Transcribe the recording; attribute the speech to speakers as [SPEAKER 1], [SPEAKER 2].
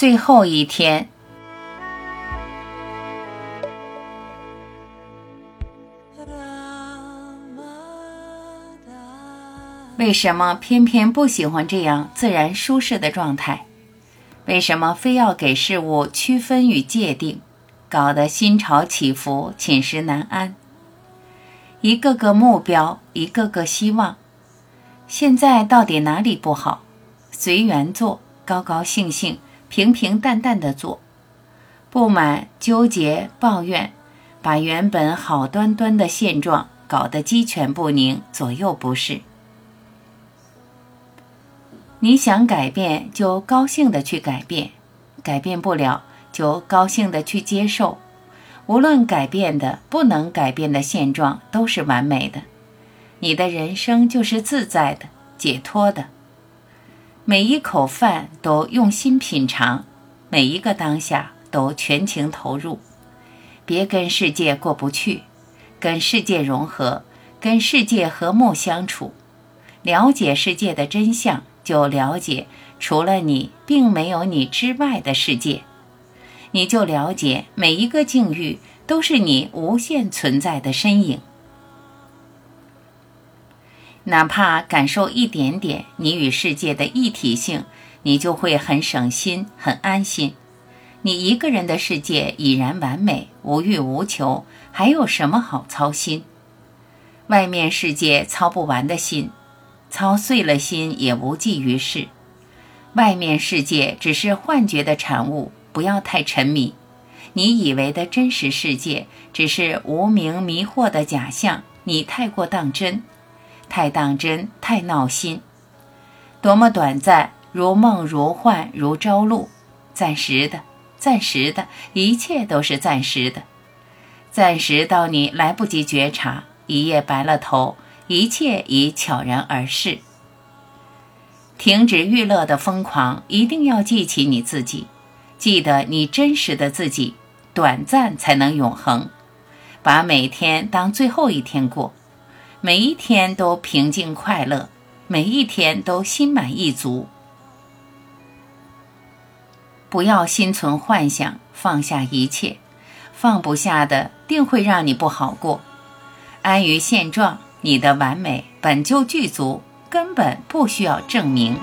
[SPEAKER 1] 最后一天。为什么偏偏不喜欢这样自然舒适的状态？为什么非要给事物区分与界定，搞得心潮起伏、寝食难安？一个个目标，一个个希望，现在到底哪里不好？随缘做，高高兴兴、平平淡淡的做，不满、纠结、抱怨，把原本好端端的现状搞得鸡犬不宁、左右不是。你想改变，就高兴的去改变；改变不了，就高兴的去接受。无论改变的、不能改变的现状，都是完美的。你的人生就是自在的、解脱的。每一口饭都用心品尝，每一个当下都全情投入。别跟世界过不去，跟世界融合，跟世界和睦相处，了解世界的真相。就了解，除了你，并没有你之外的世界。你就了解，每一个境遇都是你无限存在的身影。哪怕感受一点点你与世界的一体性，你就会很省心、很安心。你一个人的世界已然完美，无欲无求，还有什么好操心？外面世界操不完的心。操碎了心也无济于事，外面世界只是幻觉的产物，不要太沉迷。你以为的真实世界只是无名迷惑的假象，你太过当真，太当真，太闹心。多么短暂，如梦如幻如朝露，暂时的，暂时的，一切都是暂时的，暂时到你来不及觉察，一夜白了头。一切已悄然而逝。停止娱乐的疯狂，一定要记起你自己，记得你真实的自己。短暂才能永恒，把每天当最后一天过，每一天都平静快乐，每一天都心满意足。不要心存幻想，放下一切，放不下的定会让你不好过。安于现状。你的完美本就具足，根本不需要证明。